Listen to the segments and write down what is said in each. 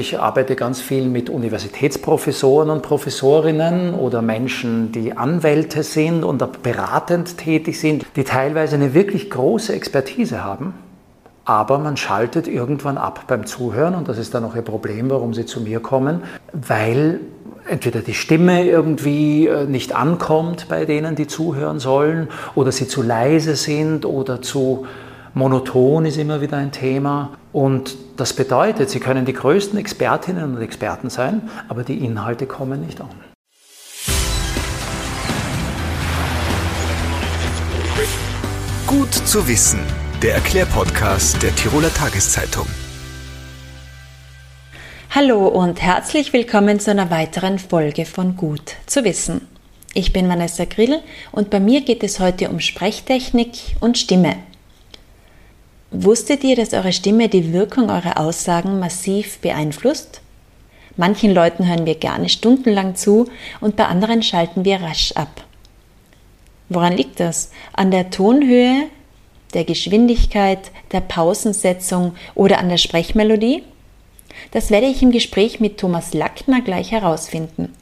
ich arbeite ganz viel mit Universitätsprofessoren und Professorinnen oder Menschen, die Anwälte sind und beratend tätig sind, die teilweise eine wirklich große Expertise haben. Aber man schaltet irgendwann ab beim Zuhören und das ist dann auch ihr Problem, warum sie zu mir kommen, weil entweder die Stimme irgendwie äh, nicht ankommt bei denen, die zuhören sollen, oder sie zu leise sind oder zu monoton ist immer wieder ein Thema. Und das bedeutet, sie können die größten Expertinnen und Experten sein, aber die Inhalte kommen nicht an. Gut zu wissen, der Erklärpodcast der Tiroler Tageszeitung. Hallo und herzlich willkommen zu einer weiteren Folge von Gut zu wissen. Ich bin Vanessa Grill und bei mir geht es heute um Sprechtechnik und Stimme. Wusstet ihr, dass eure Stimme die Wirkung eurer Aussagen massiv beeinflusst? Manchen Leuten hören wir gerne stundenlang zu und bei anderen schalten wir rasch ab. Woran liegt das? An der Tonhöhe, der Geschwindigkeit, der Pausensetzung oder an der Sprechmelodie? Das werde ich im Gespräch mit Thomas Lackner gleich herausfinden.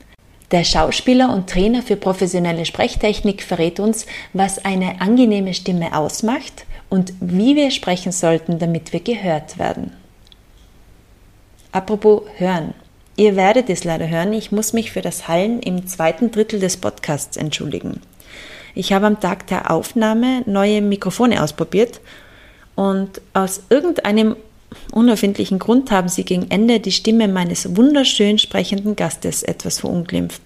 Der Schauspieler und Trainer für professionelle Sprechtechnik verrät uns, was eine angenehme Stimme ausmacht und wie wir sprechen sollten, damit wir gehört werden. Apropos hören. Ihr werdet es leider hören, ich muss mich für das Hallen im zweiten Drittel des Podcasts entschuldigen. Ich habe am Tag der Aufnahme neue Mikrofone ausprobiert und aus irgendeinem unerfindlichen Grund haben sie gegen Ende die Stimme meines wunderschön sprechenden Gastes etwas verunglimpft.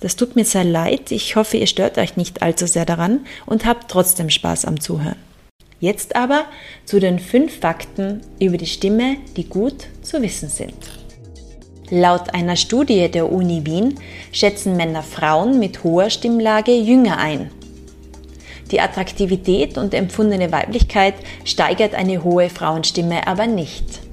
Das tut mir sehr leid, ich hoffe, ihr stört euch nicht allzu sehr daran und habt trotzdem Spaß am Zuhören. Jetzt aber zu den fünf Fakten über die Stimme, die gut zu wissen sind. Laut einer Studie der Uni Wien schätzen Männer Frauen mit hoher Stimmlage jünger ein. Die Attraktivität und empfundene Weiblichkeit steigert eine hohe Frauenstimme aber nicht.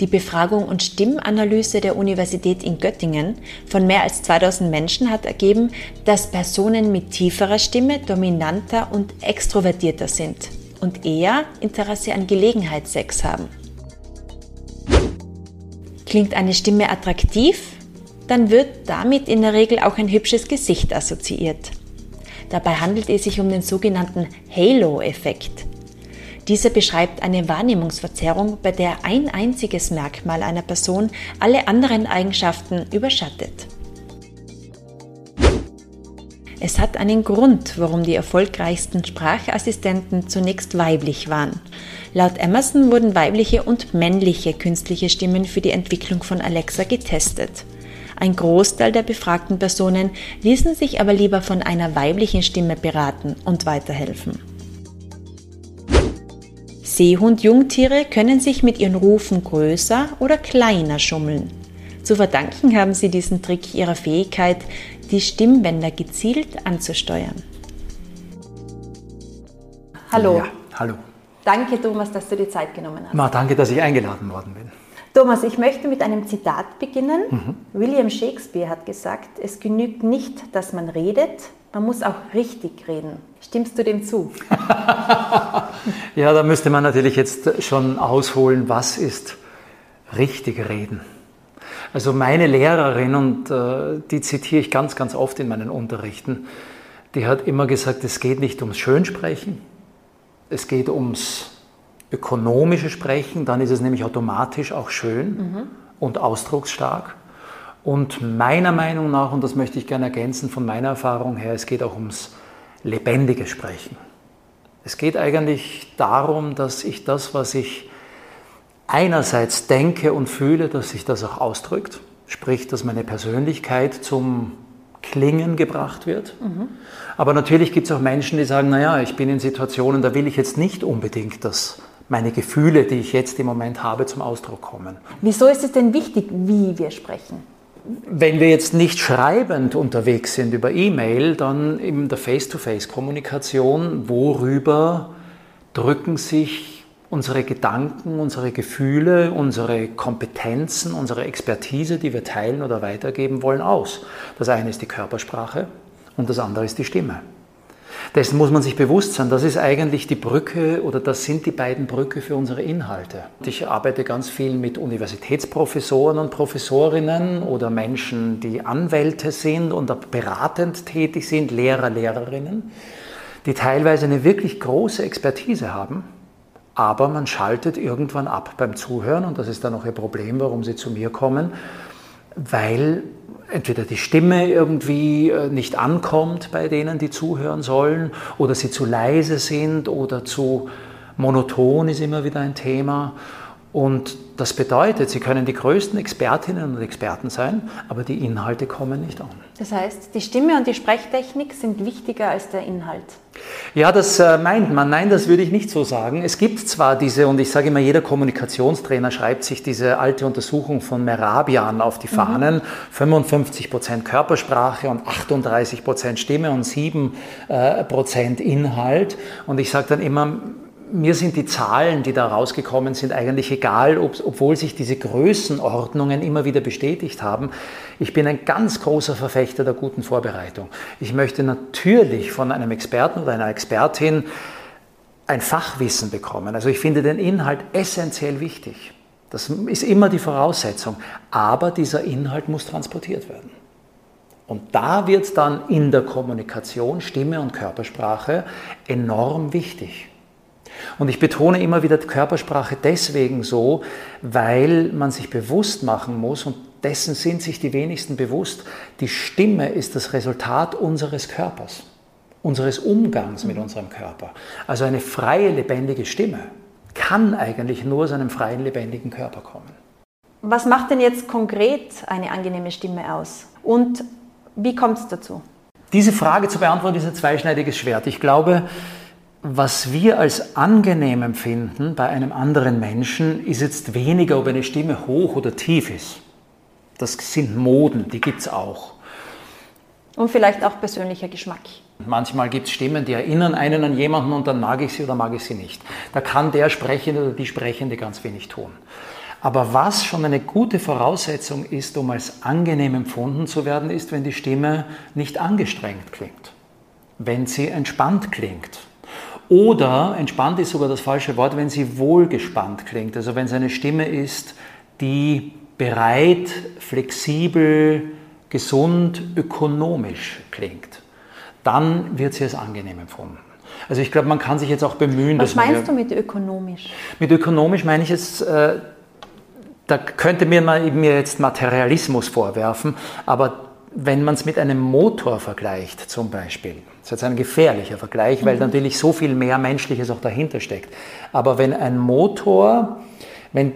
Die Befragung und Stimmanalyse der Universität in Göttingen von mehr als 2000 Menschen hat ergeben, dass Personen mit tieferer Stimme dominanter und extrovertierter sind und eher Interesse an Gelegenheitssex haben. Klingt eine Stimme attraktiv, dann wird damit in der Regel auch ein hübsches Gesicht assoziiert. Dabei handelt es sich um den sogenannten Halo-Effekt. Dieser beschreibt eine Wahrnehmungsverzerrung, bei der ein einziges Merkmal einer Person alle anderen Eigenschaften überschattet. Es hat einen Grund, warum die erfolgreichsten Sprachassistenten zunächst weiblich waren. Laut Emerson wurden weibliche und männliche künstliche Stimmen für die Entwicklung von Alexa getestet. Ein Großteil der befragten Personen ließen sich aber lieber von einer weiblichen Stimme beraten und weiterhelfen. Seehund-Jungtiere können sich mit ihren Rufen größer oder kleiner schummeln. Zu verdanken haben sie diesen Trick ihrer Fähigkeit, die Stimmbänder gezielt anzusteuern. Hallo. Ja, hallo. Danke, Thomas, dass du dir Zeit genommen hast. Na, danke, dass ich eingeladen worden bin. Thomas, ich möchte mit einem Zitat beginnen. Mhm. William Shakespeare hat gesagt, es genügt nicht, dass man redet, man muss auch richtig reden. Stimmst du dem zu? ja, da müsste man natürlich jetzt schon ausholen, was ist richtig reden. Also meine Lehrerin, und äh, die zitiere ich ganz, ganz oft in meinen Unterrichten, die hat immer gesagt, es geht nicht ums Schönsprechen, es geht ums ökonomische Sprechen, dann ist es nämlich automatisch auch schön mhm. und ausdrucksstark. Und meiner Meinung nach, und das möchte ich gerne ergänzen von meiner Erfahrung her, es geht auch ums lebendige Sprechen. Es geht eigentlich darum, dass ich das, was ich einerseits denke und fühle, dass sich das auch ausdrückt. Sprich, dass meine Persönlichkeit zum Klingen gebracht wird. Mhm. Aber natürlich gibt es auch Menschen, die sagen, naja, ich bin in Situationen, da will ich jetzt nicht unbedingt, dass meine Gefühle, die ich jetzt im Moment habe, zum Ausdruck kommen. Wieso ist es denn wichtig, wie wir sprechen? Wenn wir jetzt nicht schreibend unterwegs sind über E-Mail, dann in der Face-to-Face-Kommunikation, worüber drücken sich unsere Gedanken, unsere Gefühle, unsere Kompetenzen, unsere Expertise, die wir teilen oder weitergeben wollen, aus. Das eine ist die Körpersprache und das andere ist die Stimme. Dessen muss man sich bewusst sein. Das ist eigentlich die Brücke oder das sind die beiden Brücke für unsere Inhalte. Ich arbeite ganz viel mit Universitätsprofessoren und Professorinnen oder Menschen, die Anwälte sind und beratend tätig sind, Lehrer, Lehrerinnen, die teilweise eine wirklich große Expertise haben, aber man schaltet irgendwann ab beim Zuhören und das ist dann auch ein Problem, warum sie zu mir kommen, weil entweder die Stimme irgendwie äh, nicht ankommt bei denen, die zuhören sollen, oder sie zu leise sind oder zu monoton ist immer wieder ein Thema. Und das bedeutet, sie können die größten Expertinnen und Experten sein, aber die Inhalte kommen nicht an. Das heißt, die Stimme und die Sprechtechnik sind wichtiger als der Inhalt. Ja, das äh, meint man. Nein, das würde ich nicht so sagen. Es gibt zwar diese, und ich sage immer, jeder Kommunikationstrainer schreibt sich diese alte Untersuchung von Merabian auf die Fahnen. Mhm. 55 Prozent Körpersprache und 38 Prozent Stimme und 7 äh, Prozent Inhalt. Und ich sage dann immer, mir sind die Zahlen, die da rausgekommen sind, eigentlich egal, ob, obwohl sich diese Größenordnungen immer wieder bestätigt haben. Ich bin ein ganz großer Verfechter der guten Vorbereitung. Ich möchte natürlich von einem Experten oder einer Expertin ein Fachwissen bekommen. Also ich finde den Inhalt essentiell wichtig. Das ist immer die Voraussetzung. Aber dieser Inhalt muss transportiert werden. Und da wird dann in der Kommunikation Stimme und Körpersprache enorm wichtig. Und ich betone immer wieder Körpersprache deswegen so, weil man sich bewusst machen muss, und dessen sind sich die wenigsten bewusst, die Stimme ist das Resultat unseres Körpers, unseres Umgangs mit unserem Körper. Also eine freie, lebendige Stimme kann eigentlich nur aus einem freien, lebendigen Körper kommen. Was macht denn jetzt konkret eine angenehme Stimme aus? Und wie kommt es dazu? Diese Frage zu beantworten ist ein zweischneidiges Schwert. Ich glaube, was wir als angenehm empfinden bei einem anderen Menschen, ist jetzt weniger, ob eine Stimme hoch oder tief ist. Das sind Moden, die gibt es auch. Und vielleicht auch persönlicher Geschmack. Manchmal gibt es Stimmen, die erinnern einen an jemanden und dann mag ich sie oder mag ich sie nicht. Da kann der Sprechende oder die Sprechende ganz wenig tun. Aber was schon eine gute Voraussetzung ist, um als angenehm empfunden zu werden, ist, wenn die Stimme nicht angestrengt klingt, wenn sie entspannt klingt, oder entspannt ist sogar das falsche Wort, wenn sie wohlgespannt klingt. Also wenn es eine Stimme ist, die bereit, flexibel, gesund, ökonomisch klingt, dann wird sie als angenehm empfunden. Also ich glaube, man kann sich jetzt auch bemühen. Was meinst du mit ökonomisch? Mit ökonomisch meine ich jetzt, äh, da könnte mir, man, mir jetzt Materialismus vorwerfen, aber wenn man es mit einem Motor vergleicht zum Beispiel, das ist jetzt ein gefährlicher Vergleich, weil mhm. natürlich so viel mehr Menschliches auch dahinter steckt. Aber wenn ein Motor, wenn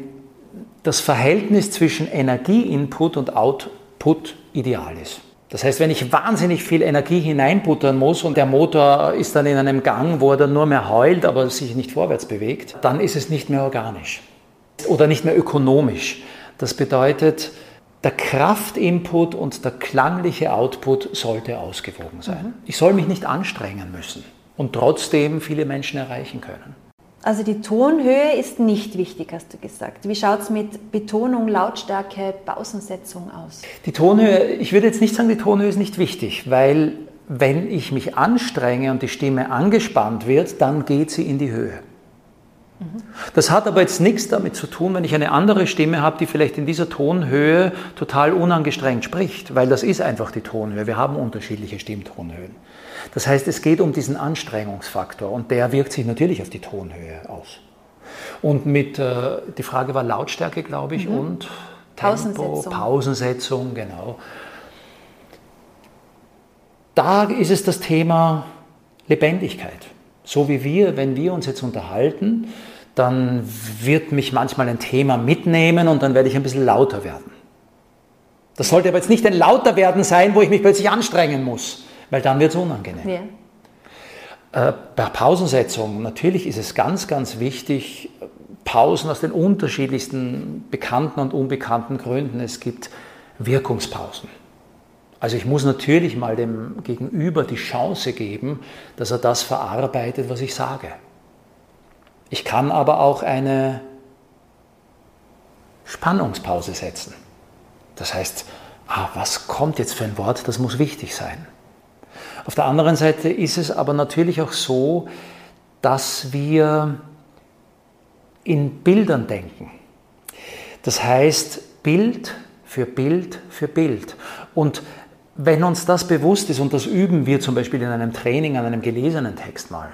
das Verhältnis zwischen Energieinput und Output ideal ist. Das heißt, wenn ich wahnsinnig viel Energie hineinbuttern muss und der Motor ist dann in einem Gang, wo er dann nur mehr heult, aber sich nicht vorwärts bewegt, dann ist es nicht mehr organisch oder nicht mehr ökonomisch. Das bedeutet, der Kraftinput und der klangliche Output sollte ausgewogen sein. Mhm. Ich soll mich nicht anstrengen müssen und trotzdem viele Menschen erreichen können. Also die Tonhöhe ist nicht wichtig, hast du gesagt. Wie schaut es mit Betonung, Lautstärke, Pausensetzung aus? Die Tonhöhe, ich würde jetzt nicht sagen, die Tonhöhe ist nicht wichtig, weil wenn ich mich anstrenge und die Stimme angespannt wird, dann geht sie in die Höhe. Das hat aber jetzt nichts damit zu tun, wenn ich eine andere Stimme habe, die vielleicht in dieser Tonhöhe total unangestrengt spricht, weil das ist einfach die Tonhöhe. Wir haben unterschiedliche Stimmtonhöhen. Das heißt, es geht um diesen Anstrengungsfaktor und der wirkt sich natürlich auf die Tonhöhe aus. Und mit, äh, die Frage war Lautstärke, glaube ich, mhm. und Tempo, Pausensetzung. Pausensetzung, genau. Da ist es das Thema Lebendigkeit. So wie wir, wenn wir uns jetzt unterhalten, dann wird mich manchmal ein Thema mitnehmen und dann werde ich ein bisschen lauter werden. Das sollte aber jetzt nicht ein lauter werden sein, wo ich mich plötzlich anstrengen muss, weil dann wird es unangenehm. Ja. Äh, bei Pausensetzung, natürlich ist es ganz, ganz wichtig, Pausen aus den unterschiedlichsten bekannten und unbekannten Gründen. Es gibt Wirkungspausen. Also ich muss natürlich mal dem Gegenüber die Chance geben, dass er das verarbeitet, was ich sage. Ich kann aber auch eine Spannungspause setzen. Das heißt, ah, was kommt jetzt für ein Wort, das muss wichtig sein. Auf der anderen Seite ist es aber natürlich auch so, dass wir in Bildern denken. Das heißt, Bild für Bild für Bild. Und wenn uns das bewusst ist, und das üben wir zum Beispiel in einem Training an einem gelesenen Text mal,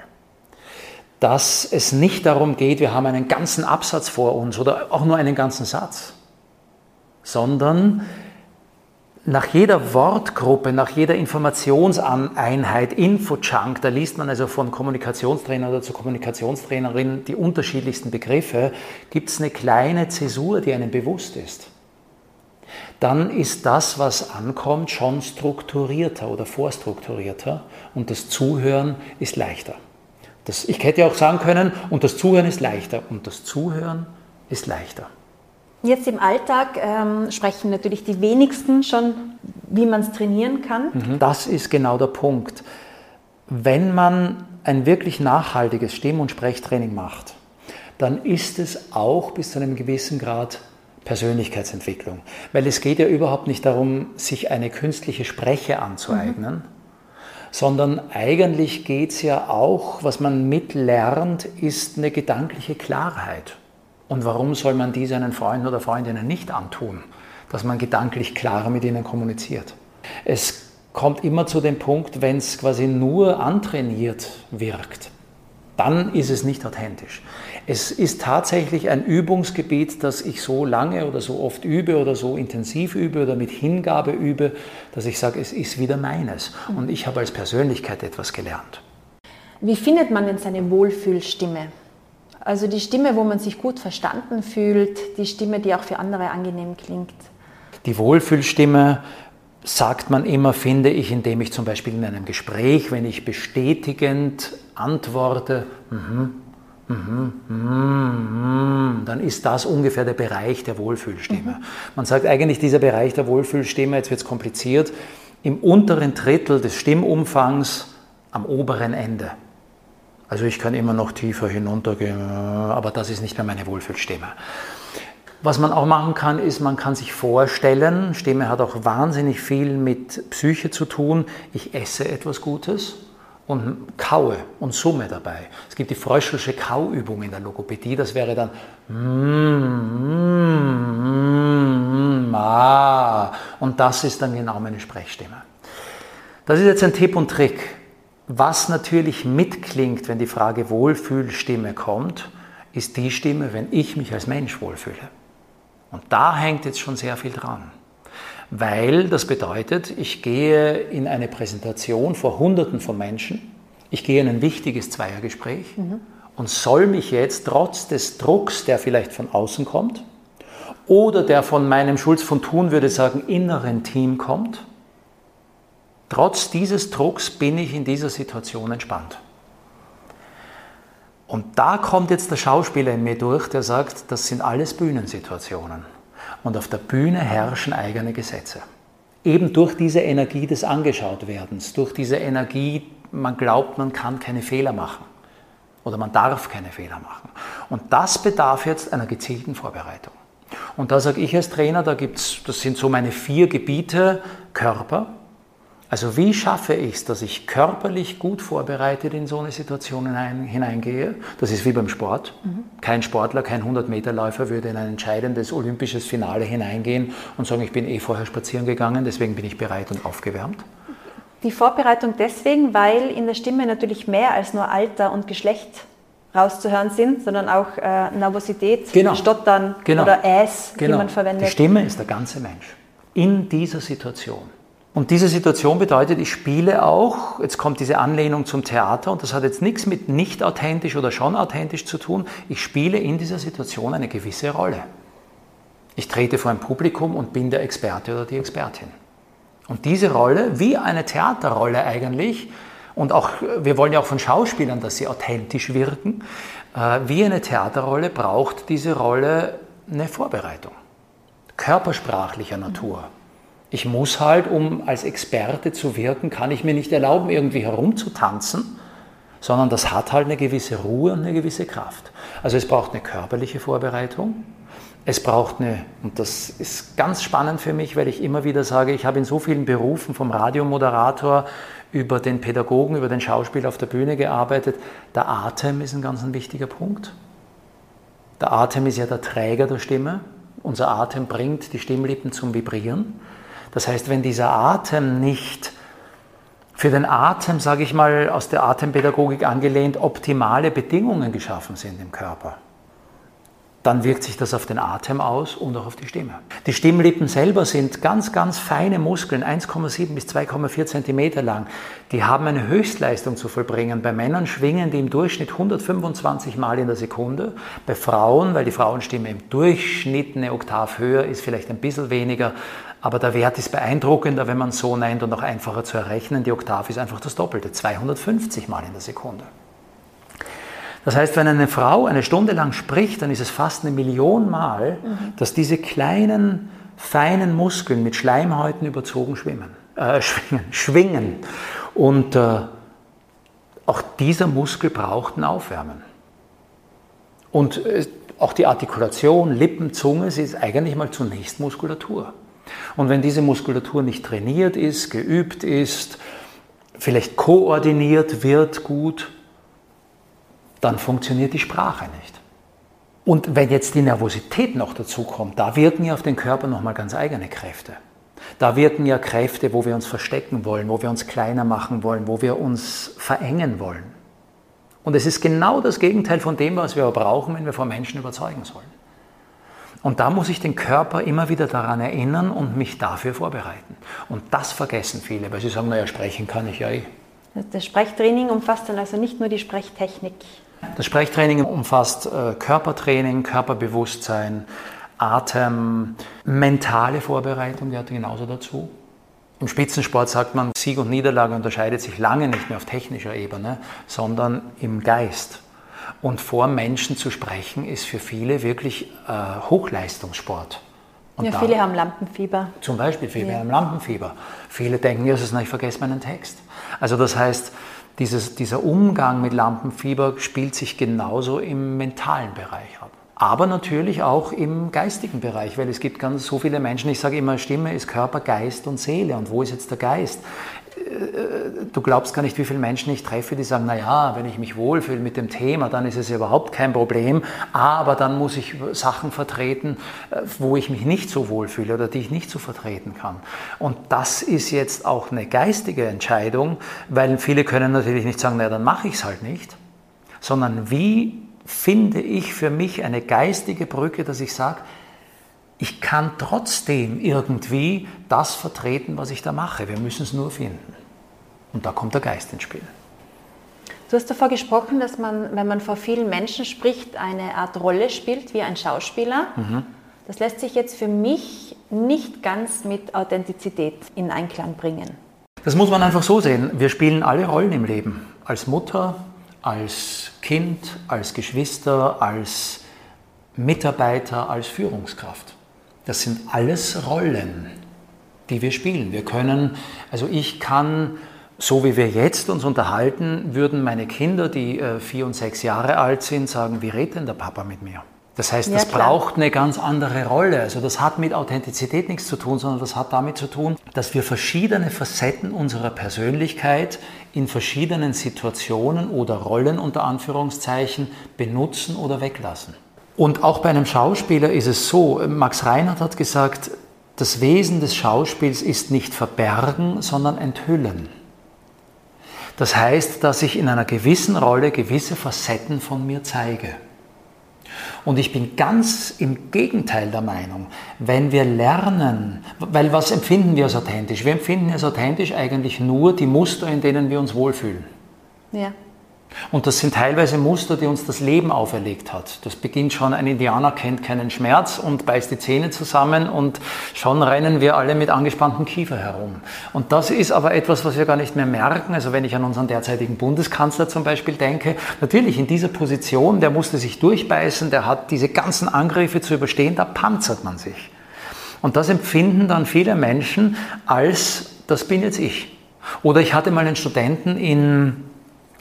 dass es nicht darum geht, wir haben einen ganzen Absatz vor uns oder auch nur einen ganzen Satz, sondern nach jeder Wortgruppe, nach jeder Informationseinheit, Infojunk, da liest man also von Kommunikationstrainer oder zu Kommunikationstrainerin die unterschiedlichsten Begriffe, gibt es eine kleine Zäsur, die einem bewusst ist. Dann ist das, was ankommt, schon strukturierter oder vorstrukturierter und das Zuhören ist leichter. Das, ich hätte auch sagen können, und das Zuhören ist leichter und das Zuhören ist leichter. Jetzt im Alltag ähm, sprechen natürlich die wenigsten schon, wie man es trainieren kann. Mhm. Das ist genau der Punkt. Wenn man ein wirklich nachhaltiges Stimm- und Sprechtraining macht, dann ist es auch bis zu einem gewissen Grad Persönlichkeitsentwicklung. Weil es geht ja überhaupt nicht darum, sich eine künstliche Spreche anzueignen, mhm. Sondern eigentlich geht es ja auch, was man mitlernt, ist eine gedankliche Klarheit. Und warum soll man die seinen Freunden oder Freundinnen nicht antun, dass man gedanklich klarer mit ihnen kommuniziert? Es kommt immer zu dem Punkt, wenn es quasi nur antrainiert wirkt, dann ist es nicht authentisch. Es ist tatsächlich ein Übungsgebiet, das ich so lange oder so oft übe oder so intensiv übe oder mit Hingabe übe, dass ich sage, es ist wieder meines. Und ich habe als Persönlichkeit etwas gelernt. Wie findet man denn seine Wohlfühlstimme? Also die Stimme, wo man sich gut verstanden fühlt, die Stimme, die auch für andere angenehm klingt. Die Wohlfühlstimme sagt man immer, finde ich, indem ich zum Beispiel in einem Gespräch, wenn ich bestätigend antworte, mm mm mm dann ist das ungefähr der Bereich der Wohlfühlstimme. Mhm. Man sagt eigentlich, dieser Bereich der Wohlfühlstimme, jetzt wird es kompliziert, im unteren Drittel des Stimmumfangs am oberen Ende. Also ich kann immer noch tiefer hinuntergehen, aber das ist nicht mehr meine Wohlfühlstimme. Was man auch machen kann, ist, man kann sich vorstellen, Stimme hat auch wahnsinnig viel mit Psyche zu tun, ich esse etwas Gutes und kaue und summe dabei. Es gibt die Fröschelsche Kauübung in der Logopädie, das wäre dann mm, mm, ah, und das ist dann genau meine Sprechstimme. Das ist jetzt ein Tipp und Trick. Was natürlich mitklingt, wenn die Frage Wohlfühlstimme kommt, ist die Stimme, wenn ich mich als Mensch wohlfühle. Und da hängt jetzt schon sehr viel dran. Weil das bedeutet, ich gehe in eine Präsentation vor Hunderten von Menschen, ich gehe in ein wichtiges Zweiergespräch mhm. und soll mich jetzt trotz des Drucks, der vielleicht von außen kommt, oder der von meinem Schulz von Thun würde sagen inneren Team kommt, Trotz dieses Drucks bin ich in dieser Situation entspannt. Und da kommt jetzt der Schauspieler in mir durch, der sagt, das sind alles Bühnensituationen. Und auf der Bühne herrschen eigene Gesetze. Eben durch diese Energie des Angeschautwerdens, durch diese Energie, man glaubt, man kann keine Fehler machen oder man darf keine Fehler machen. Und das bedarf jetzt einer gezielten Vorbereitung. Und da sage ich als Trainer, da gibt's, das sind so meine vier Gebiete, Körper, also wie schaffe ich es, dass ich körperlich gut vorbereitet in so eine Situation hineingehe? Das ist wie beim Sport. Mhm. Kein Sportler, kein 100-Meter-Läufer würde in ein entscheidendes olympisches Finale hineingehen und sagen, ich bin eh vorher spazieren gegangen, deswegen bin ich bereit und aufgewärmt. Die Vorbereitung deswegen, weil in der Stimme natürlich mehr als nur Alter und Geschlecht rauszuhören sind, sondern auch äh, Nervosität, genau. Stottern genau. oder Äs, genau. die man verwendet. Die Stimme ist der ganze Mensch in dieser Situation. Und diese Situation bedeutet, ich spiele auch, jetzt kommt diese Anlehnung zum Theater und das hat jetzt nichts mit nicht authentisch oder schon authentisch zu tun, ich spiele in dieser Situation eine gewisse Rolle. Ich trete vor ein Publikum und bin der Experte oder die Expertin. Und diese Rolle, wie eine Theaterrolle eigentlich, und auch, wir wollen ja auch von Schauspielern, dass sie authentisch wirken, äh, wie eine Theaterrolle braucht diese Rolle eine Vorbereitung. Körpersprachlicher Natur. Ich muss halt, um als Experte zu wirken, kann ich mir nicht erlauben, irgendwie herumzutanzen, sondern das hat halt eine gewisse Ruhe und eine gewisse Kraft. Also es braucht eine körperliche Vorbereitung, es braucht eine, und das ist ganz spannend für mich, weil ich immer wieder sage, ich habe in so vielen Berufen vom Radiomoderator über den Pädagogen, über den Schauspieler auf der Bühne gearbeitet. Der Atem ist ein ganz ein wichtiger Punkt. Der Atem ist ja der Träger der Stimme. Unser Atem bringt die Stimmlippen zum Vibrieren. Das heißt, wenn dieser Atem nicht für den Atem, sage ich mal, aus der Atempädagogik angelehnt, optimale Bedingungen geschaffen sind im Körper, dann wirkt sich das auf den Atem aus und auch auf die Stimme. Die Stimmlippen selber sind ganz, ganz feine Muskeln, 1,7 bis 2,4 Zentimeter lang. Die haben eine Höchstleistung zu vollbringen. Bei Männern schwingen die im Durchschnitt 125 Mal in der Sekunde. Bei Frauen, weil die Frauenstimme im Durchschnitt eine Oktav höher ist, vielleicht ein bisschen weniger. Aber der Wert ist beeindruckender, wenn man so nennt und auch einfacher zu errechnen. Die Oktav ist einfach das Doppelte, 250 Mal in der Sekunde. Das heißt, wenn eine Frau eine Stunde lang spricht, dann ist es fast eine Million Mal, mhm. dass diese kleinen, feinen Muskeln mit Schleimhäuten überzogen schwimmen, äh, schwingen, schwingen. Und äh, auch dieser Muskel braucht ein Aufwärmen. Und äh, auch die Artikulation, Lippen, Zunge, sie ist eigentlich mal zunächst Muskulatur. Und wenn diese Muskulatur nicht trainiert ist, geübt ist, vielleicht koordiniert wird gut, dann funktioniert die Sprache nicht. Und wenn jetzt die Nervosität noch dazu kommt, da wirken ja auf den Körper nochmal ganz eigene Kräfte. Da wirken ja Kräfte, wo wir uns verstecken wollen, wo wir uns kleiner machen wollen, wo wir uns verengen wollen. Und es ist genau das Gegenteil von dem, was wir brauchen, wenn wir vor Menschen überzeugen sollen. Und da muss ich den Körper immer wieder daran erinnern und mich dafür vorbereiten. Und das vergessen viele, weil sie sagen, naja, sprechen kann ich ja eh. Das Sprechtraining umfasst dann also nicht nur die Sprechtechnik. Das Sprechtraining umfasst äh, Körpertraining, Körperbewusstsein, Atem, mentale Vorbereitung gehört genauso dazu. Im Spitzensport sagt man, Sieg und Niederlage unterscheidet sich lange nicht mehr auf technischer Ebene, sondern im Geist. Und vor Menschen zu sprechen ist für viele wirklich äh, Hochleistungssport. Und ja, viele haben Lampenfieber. Zum Beispiel, viele ja. haben Lampenfieber. Viele denken, Jesus, ich vergesse meinen Text. Also das heißt, dieses, dieser Umgang mit Lampenfieber spielt sich genauso im mentalen Bereich ab. Aber natürlich auch im geistigen Bereich, weil es gibt ganz so viele Menschen, ich sage immer, Stimme ist Körper, Geist und Seele. Und wo ist jetzt der Geist? Du glaubst gar nicht, wie viele Menschen ich treffe, die sagen, naja, wenn ich mich wohlfühle mit dem Thema, dann ist es überhaupt kein Problem, aber dann muss ich Sachen vertreten, äh, wo ich mich nicht so wohlfühle oder die ich nicht so vertreten kann. Und das ist jetzt auch eine geistige Entscheidung, weil viele können natürlich nicht sagen, naja, dann mache ich es halt nicht, sondern wie finde ich für mich eine geistige Brücke, dass ich sage, ich kann trotzdem irgendwie das vertreten, was ich da mache. Wir müssen es nur finden. Und da kommt der Geist ins Spiel. Du hast davor gesprochen, dass man, wenn man vor vielen Menschen spricht, eine Art Rolle spielt, wie ein Schauspieler. Mhm. Das lässt sich jetzt für mich nicht ganz mit Authentizität in Einklang bringen. Das muss man einfach so sehen. Wir spielen alle Rollen im Leben. Als Mutter, als Kind, als Geschwister, als Mitarbeiter, als Führungskraft. Das sind alles Rollen, die wir spielen. Wir können, also ich kann, so wie wir jetzt uns unterhalten, würden meine Kinder, die äh, vier und sechs Jahre alt sind, sagen, wie redet denn der Papa mit mir? Das heißt, das ja, braucht eine ganz andere Rolle. Also das hat mit Authentizität nichts zu tun, sondern das hat damit zu tun, dass wir verschiedene Facetten unserer Persönlichkeit in verschiedenen Situationen oder Rollen unter Anführungszeichen benutzen oder weglassen. Und auch bei einem Schauspieler ist es so, Max Reinhardt hat gesagt, das Wesen des Schauspiels ist nicht verbergen, sondern enthüllen. Das heißt, dass ich in einer gewissen Rolle gewisse Facetten von mir zeige. Und ich bin ganz im Gegenteil der Meinung, wenn wir lernen, weil was empfinden wir als authentisch? Wir empfinden als authentisch eigentlich nur die Muster, in denen wir uns wohlfühlen. Ja. Und das sind teilweise Muster, die uns das Leben auferlegt hat. Das beginnt schon, ein Indianer kennt keinen Schmerz und beißt die Zähne zusammen und schon rennen wir alle mit angespanntem Kiefer herum. Und das ist aber etwas, was wir gar nicht mehr merken. Also wenn ich an unseren derzeitigen Bundeskanzler zum Beispiel denke, natürlich in dieser Position, der musste sich durchbeißen, der hat diese ganzen Angriffe zu überstehen, da panzert man sich. Und das empfinden dann viele Menschen als, das bin jetzt ich. Oder ich hatte mal einen Studenten in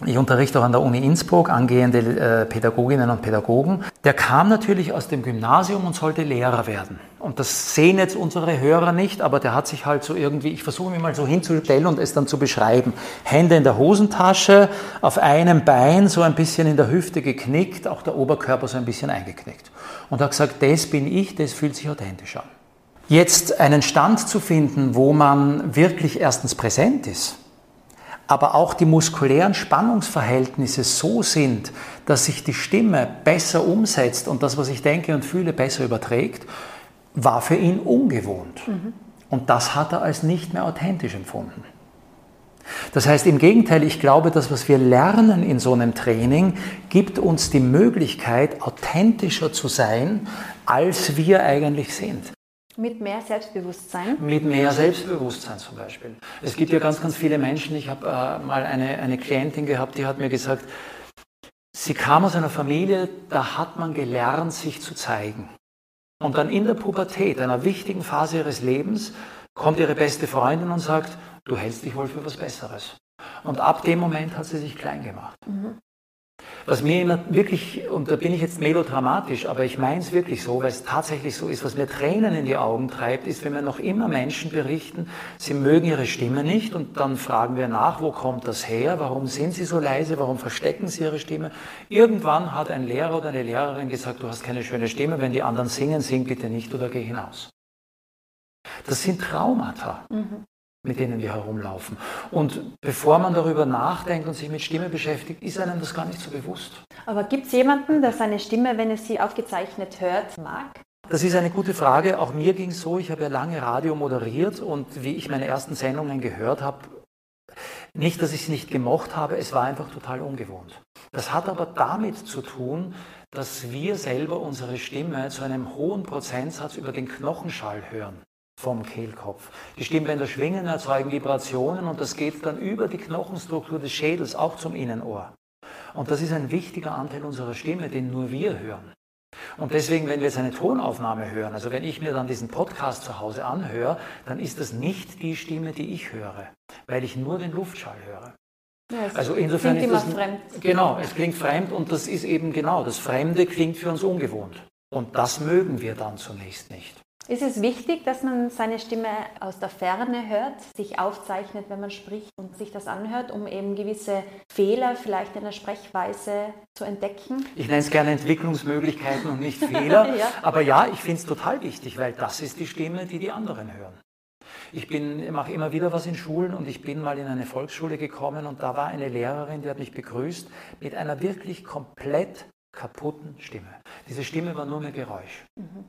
Ich unterrichte auch an der Uni Innsbruck angehende äh, Pädagoginnen und Pädagogen. Der kam natürlich aus dem Gymnasium und sollte Lehrer werden. Und das sehen jetzt unsere Hörer nicht, aber der hat sich halt so irgendwie, ich versuche mir mal so hinzustellen und es dann zu beschreiben. Hände in der Hosentasche, auf einem Bein so ein bisschen in der Hüfte geknickt, auch der Oberkörper so ein bisschen eingeknickt. Und hat gesagt, das bin ich, das fühlt sich authentisch an. Jetzt einen Stand zu finden, wo man wirklich erstens präsent ist, aber auch die muskulären Spannungsverhältnisse so sind, dass sich die Stimme besser umsetzt und das, was ich denke und fühle, besser überträgt, war für ihn ungewohnt. Mhm. Und das hat er als nicht mehr authentisch empfunden. Das heißt im Gegenteil, ich glaube, das, was wir lernen in so einem Training, gibt uns die Möglichkeit, authentischer zu sein, als wir eigentlich sind. Mit mehr Selbstbewusstsein? Mit mehr Selbstbewusstsein zum Beispiel. Es gibt ja ganz, ganz viele Menschen. Ich habe äh, mal eine, eine Klientin gehabt, die hat mir gesagt, sie kam aus einer Familie, da hat man gelernt, sich zu zeigen. Und dann in der Pubertät, einer wichtigen Phase ihres Lebens, kommt ihre beste Freundin und sagt, du hältst dich wohl für was Besseres. Und ab dem Moment hat sie sich klein gemacht. Mhm. Was mir immer wirklich, und da bin ich jetzt melodramatisch, aber ich meine es wirklich so, weil es tatsächlich so ist, was mir Tränen in die Augen treibt, ist, wenn mir noch immer Menschen berichten, sie mögen ihre Stimme nicht und dann fragen wir nach, wo kommt das her, warum sind sie so leise, warum verstecken sie ihre Stimme. Irgendwann hat ein Lehrer oder eine Lehrerin gesagt, du hast keine schöne Stimme, wenn die anderen singen, sing bitte nicht oder geh hinaus. Das sind Traumata. Mhm mit denen wir herumlaufen. Und bevor man darüber nachdenkt und sich mit Stimme beschäftigt, ist einem das gar nicht so bewusst. Aber gibt es jemanden, der seine Stimme, wenn er sie aufgezeichnet hört, mag? Das ist eine gute Frage. Auch mir ging es so, ich habe ja lange Radio moderiert und wie ich meine ersten Sendungen gehört habe, nicht, dass ich sie nicht gemocht habe, es war einfach total ungewohnt. Das hat aber damit zu tun, dass wir selber unsere Stimme zu einem hohen Prozentsatz über den Knochenschall hören vom Kehlkopf. Die Stimmbänder schwingen, erzeugen Vibrationen und das geht dann über die Knochenstruktur des Schädels auch zum Innenohr. Und das ist ein wichtiger Anteil unserer Stimme, den nur wir hören. Und deswegen, wenn wir jetzt eine Tonaufnahme hören, also wenn ich mir dann diesen Podcast zu Hause anhöre, dann ist das nicht die Stimme, die ich höre, weil ich nur den Luftschall höre. Ja, also insofern klingt ist das fremd. Genau, es klingt fremd und das ist eben genau, das Fremde klingt für uns ungewohnt. Und das mögen wir dann zunächst nicht. Ist es wichtig, dass man seine Stimme aus der Ferne hört, sich aufzeichnet, wenn man spricht und sich das anhört, um eben gewisse Fehler vielleicht in der Sprechweise zu entdecken? Ich nenne es gerne Entwicklungsmöglichkeiten und nicht Fehler. ja. Aber ja, ich finde es total wichtig, weil das ist die Stimme, die die anderen hören. Ich mache immer wieder was in Schulen und ich bin mal in eine Volksschule gekommen und da war eine Lehrerin, die hat mich begrüßt mit einer wirklich komplett kaputten Stimme. Diese Stimme war nur mehr Geräusch. Mhm.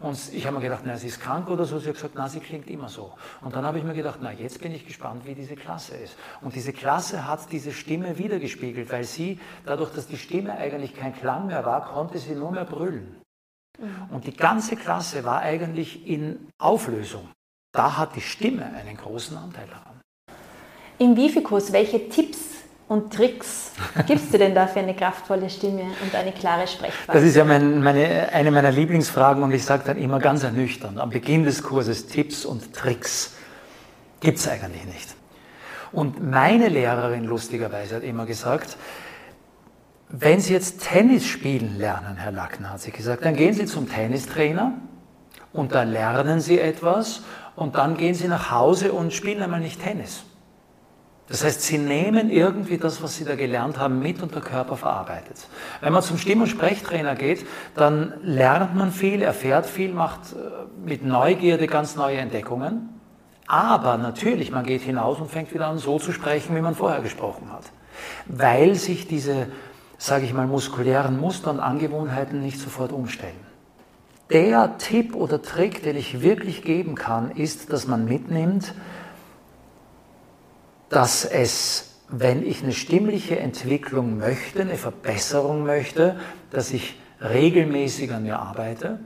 Und ich habe mir gedacht, na, sie ist krank oder so. Sie hat gesagt, na, sie klingt immer so. Und dann habe ich mir gedacht, na, jetzt bin ich gespannt, wie diese Klasse ist. Und diese Klasse hat diese Stimme wiedergespiegelt, weil sie, dadurch, dass die Stimme eigentlich kein Klang mehr war, konnte sie nur mehr brüllen. Mhm. Und die ganze Klasse war eigentlich in Auflösung. Da hat die Stimme einen großen Anteil daran. Im Wifikus, welche Tipps und Tricks gibst du denn da für eine kraftvolle Stimme und eine klare Sprechweise? Das ist ja mein, meine, eine meiner Lieblingsfragen und ich sage dann immer ganz ernüchternd, am Beginn des Kurses Tipps und Tricks gibt es eigentlich nicht. Und meine Lehrerin lustigerweise hat immer gesagt, wenn Sie jetzt Tennis spielen lernen, Herr Lackner, hat sie gesagt, dann gehen Sie zum Tennistrainer und da lernen Sie etwas und dann gehen Sie nach Hause und spielen einmal nicht Tennis. Das heißt, sie nehmen irgendwie das, was sie da gelernt haben, mit und der Körper verarbeitet. Wenn man zum Stimm- und Sprechtrainer geht, dann lernt man viel, erfährt viel, macht äh, mit Neugierde ganz neue Entdeckungen. Aber natürlich, man geht hinaus und fängt wieder an, so zu sprechen, wie man vorher gesprochen hat. Weil sich diese, sage ich mal, muskulären Muster und Angewohnheiten nicht sofort umstellen. Der Tipp oder Trick, den ich wirklich geben kann, ist, dass man mitnimmt, dass es, wenn ich eine stimmliche Entwicklung möchte, eine Verbesserung möchte, dass ich regelmäßig an mir arbeite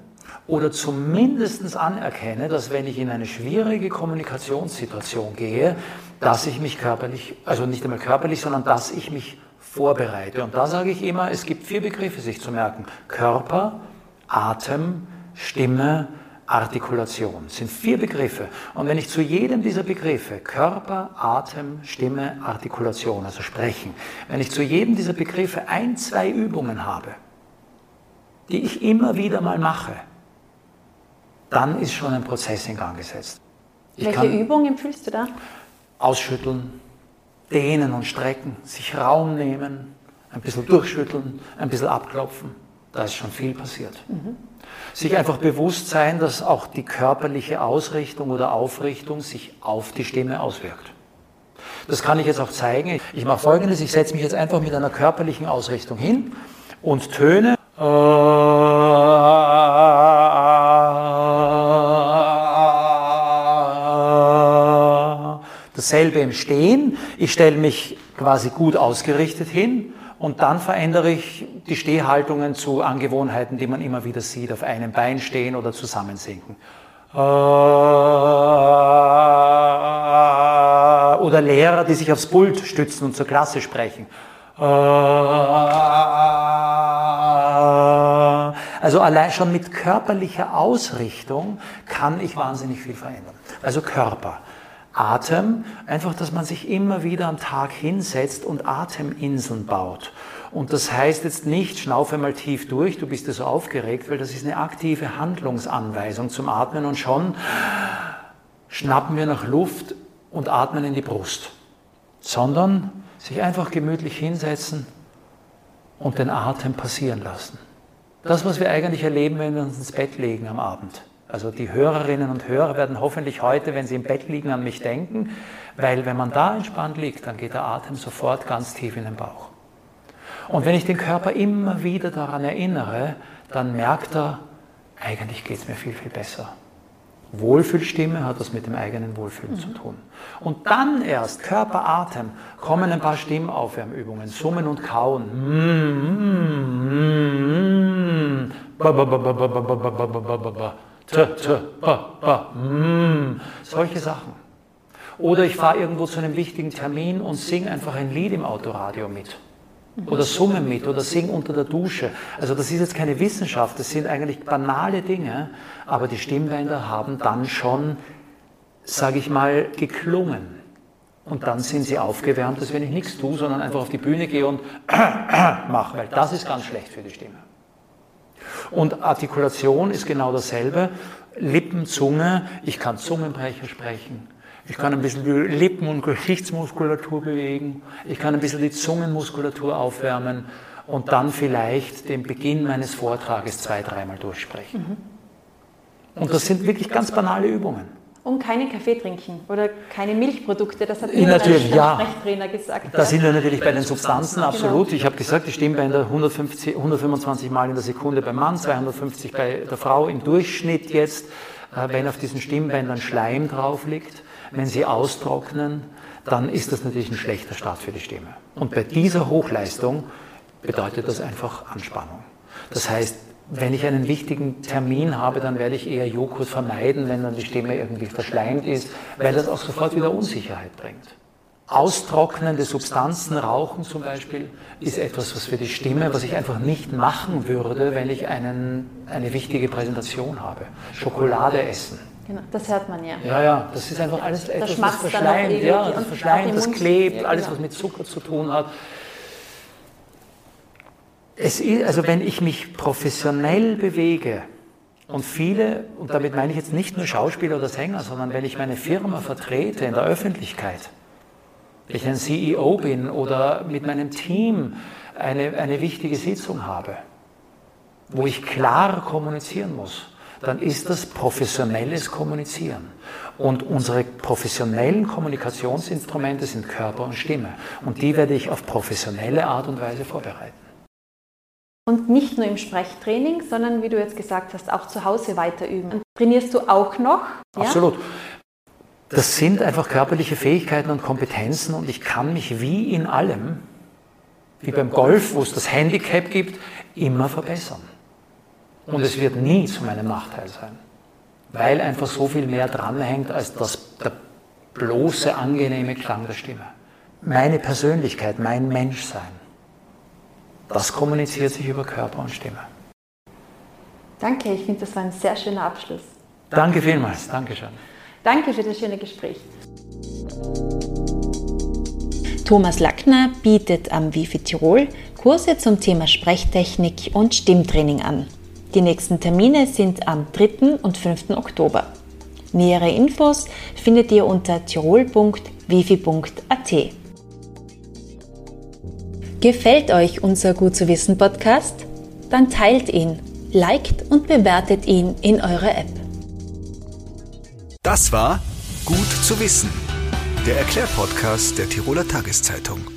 oder zumindest anerkenne, dass wenn ich in eine schwierige Kommunikationssituation gehe, dass ich mich körperlich, also nicht einmal körperlich, sondern dass ich mich vorbereite. Und da sage ich immer, es gibt vier Begriffe sich zu merken. Körper, Atem, Stimme, Artikulation. Das sind vier Begriffe. Und wenn ich zu jedem dieser Begriffe, Körper, Atem, Stimme, Artikulation, also sprechen, wenn ich zu jedem dieser Begriffe ein, zwei Übungen habe, die ich immer wieder mal mache, dann ist schon ein Prozess in Gang gesetzt. Ich Welche Übung empfiehlst du da? Ausschütteln, dehnen und strecken, sich Raum nehmen, ein bisschen durchschütteln, ein bisschen abklopfen. Da ist schon viel passiert. Mhm. Sich einfach bewusst sein, dass auch die körperliche Ausrichtung oder Aufrichtung sich auf die Stimme auswirkt. Das kann ich jetzt auch zeigen. Ich mache folgendes, ich setze mich jetzt einfach mit einer körperlichen Ausrichtung hin und töne. Dasselbe im Stehen. Ich stelle mich quasi gut ausgerichtet hin und dann verändere ich die Stehhaltungen zu Angewohnheiten, die man immer wieder sieht, auf einem Bein stehen oder zusammensinken. Oder Lehrer, die sich aufs Pult stützen und zur Klasse sprechen. Also allein schon mit körperlicher Ausrichtung kann ich wahnsinnig viel verändern. Also Körper. Atem, einfach, dass man sich immer wieder am Tag hinsetzt und Ateminseln baut. Und das heißt jetzt nicht, schnaufe mal tief durch, du bist ja so aufgeregt, weil das ist eine aktive Handlungsanweisung zum Atmen und schon schnappen wir nach Luft und atmen in die Brust. Sondern sich einfach gemütlich hinsetzen und den Atem passieren lassen. Das, was wir eigentlich erleben, wenn wir uns ins Bett legen am Abend. Also die Hörerinnen und Hörer werden hoffentlich heute, wenn sie im Bett liegen, an mich denken, weil wenn man da entspannt liegt, dann geht der Atem sofort ganz tief in den Bauch. Und wenn ich den Körper immer wieder daran erinnere, dann merkt er, eigentlich geht es mir viel, viel besser. Wohlfühlstimme hat was mit dem eigenen Wohlfühlen mhm. zu tun. Und dann erst Körper, Atem, kommen ein paar Stimmaufwärmübungen, Summen und Kauen. T, t, ba, ba, mm, solche Sachen. Oder ich fahre irgendwo zu einem wichtigen Termin und singe einfach ein Lied im Autoradio mit. Oder summe mit oder sing unter der Dusche. Also das ist jetzt keine Wissenschaft, das sind eigentlich banale Dinge, aber die Stimmbänder haben dann schon, sage ich mal, geklungen. Und dann sind sie aufgewärmt, dass wenn ich nichts tue, sondern einfach auf die Bühne gehe und mache, weil das ist ganz schlecht für die Stimme. Und Artikulation ist genau dasselbe. Lippen, Zunge, ich kann Zungenbrecher sprechen. Ich kann ein bisschen die Lippen- und Gesichtsmuskulatur bewegen. Ich kann ein bisschen die Zungenmuskulatur aufwärmen und dann vielleicht den Beginn meines Vortrages zwei, dreimal durchsprechen. Mhm. Und das sind wirklich ganz banale Übungen. Und keinen Kaffee trinken oder keine Milchprodukte, das hat immer natürlich, ja. Sprechtrainer gesagt. Da sind wir natürlich bei den Substanzen, absolut. Genau. Ich habe gesagt, die Stimmbänder 150, 125 Mal in der Sekunde beim Mann, 250 bei der Frau im Durchschnitt jetzt, äh, wenn auf diesen Stimmbändern Schleim drauf liegt. Wenn sie austrocknen, dann ist das natürlich ein schlechter Start für die Stimme. Und bei dieser Hochleistung bedeutet das einfach Anspannung. Das heißt, wenn ich einen wichtigen Termin habe, dann werde ich eher Joghurt vermeiden, wenn dann die Stimme irgendwie verschleimt ist, weil das auch sofort wieder Unsicherheit bringt. Austrocknende Substanzen, Rauchen zum Beispiel, ist etwas, was für die Stimme, was ich einfach nicht machen würde, wenn ich einen, eine wichtige Präsentation habe. Schokolade essen. Genau, das hört man ja. Ja, ja, das ist einfach alles etwas, das was verschleimt, ja, das verschleimt, das klebt, alles, genau. was mit Zucker zu tun hat. Es ist, also wenn ich mich professionell bewege und viele, und damit meine ich jetzt nicht nur Schauspieler oder Sänger, sondern wenn ich meine Firma vertrete in der Öffentlichkeit, wenn ich ein CEO bin oder mit meinem Team eine, eine wichtige Sitzung habe, wo ich klar kommunizieren muss, dann ist das professionelles Kommunizieren. Und unsere professionellen Kommunikationsinstrumente sind Körper und Stimme. Und die werde ich auf professionelle Art und Weise vorbereiten. Und nicht nur im Sprechtraining, sondern wie du jetzt gesagt hast, auch zu Hause weiter üben. Und trainierst du auch noch? Ja? Absolut. Das sind einfach körperliche Fähigkeiten und Kompetenzen und ich kann mich wie in allem, wie beim Golf, wo es das Handicap gibt, immer verbessern. Und es wird nie zu meinem Nachteil sein, weil einfach so viel mehr dranhängt als das, der bloße, angenehme Klang der Stimme. Meine Persönlichkeit, mein Menschsein. Das kommuniziert sich über Körper und Stimme. Danke, ich finde, das war ein sehr schöner Abschluss. Danke vielmals. Dankeschön. Danke für das schöne Gespräch. Thomas Lackner bietet am Wifi Tirol Kurse zum Thema Sprechtechnik und Stimmtraining an. Die nächsten Termine sind am 3. und 5. Oktober. Nähere Infos findet ihr unter tirol.wifi.at. Gefällt euch unser Gut zu wissen Podcast? Dann teilt ihn, liked und bewertet ihn in eurer App. Das war Gut zu wissen, der Erklärpodcast der Tiroler Tageszeitung.